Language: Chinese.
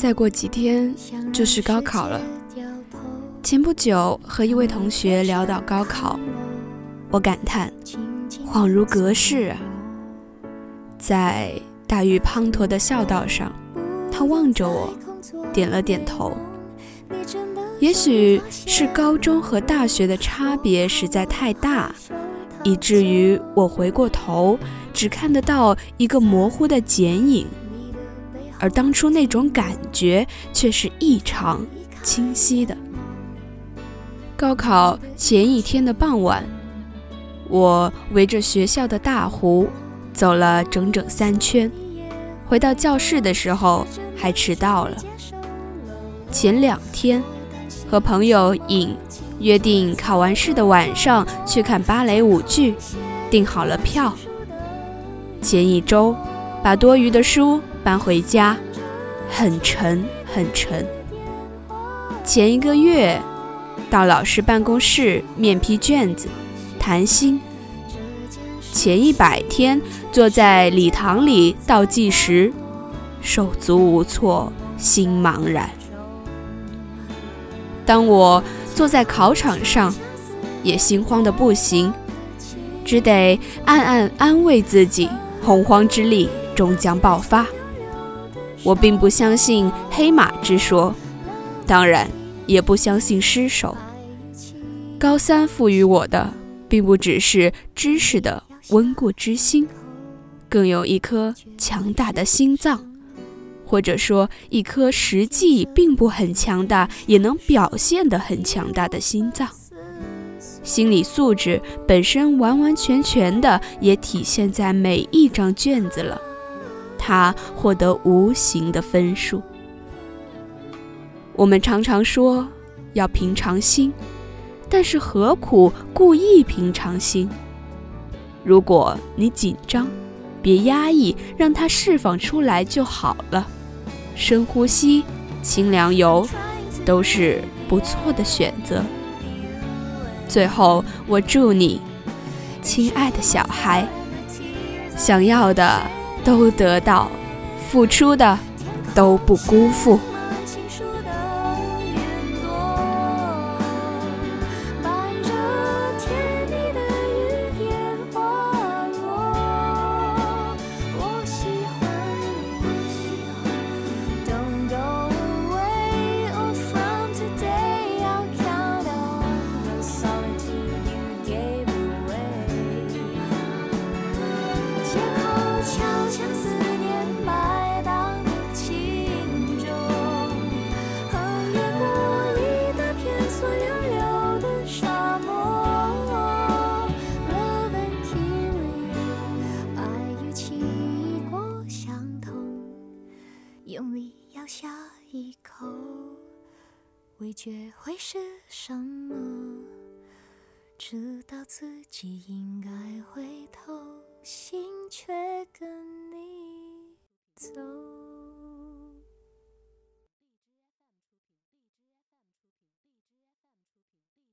再过几天就是高考了。前不久和一位同学聊到高考，我感叹，恍如隔世啊。在大雨滂沱的校道上，他望着我，点了点头。也许是高中和大学的差别实在太大，以至于我回过头只看得到一个模糊的剪影。而当初那种感觉却是异常清晰的。高考前一天的傍晚，我围着学校的大湖走了整整三圈，回到教室的时候还迟到了。前两天和朋友尹约定考完试的晚上去看芭蕾舞剧，订好了票。前一周把多余的书。搬回家，很沉很沉。前一个月，到老师办公室面批卷子，谈心。前一百天，坐在礼堂里倒计时，手足无措，心茫然。当我坐在考场上，也心慌的不行，只得暗暗安慰自己：洪荒之力终将爆发。我并不相信黑马之说，当然也不相信失手。高三赋予我的，并不只是知识的温故知新，更有一颗强大的心脏，或者说一颗实际并不很强大，也能表现得很强大的心脏。心理素质本身完完全全的也体现在每一张卷子了。他获得无形的分数。我们常常说要平常心，但是何苦故意平常心？如果你紧张，别压抑，让它释放出来就好了。深呼吸，清凉油，都是不错的选择。最后，我祝你，亲爱的小孩，想要的。都得到，付出的都不辜负。用力咬下一口味觉会是什么？知道自己应该回头，心却跟你走。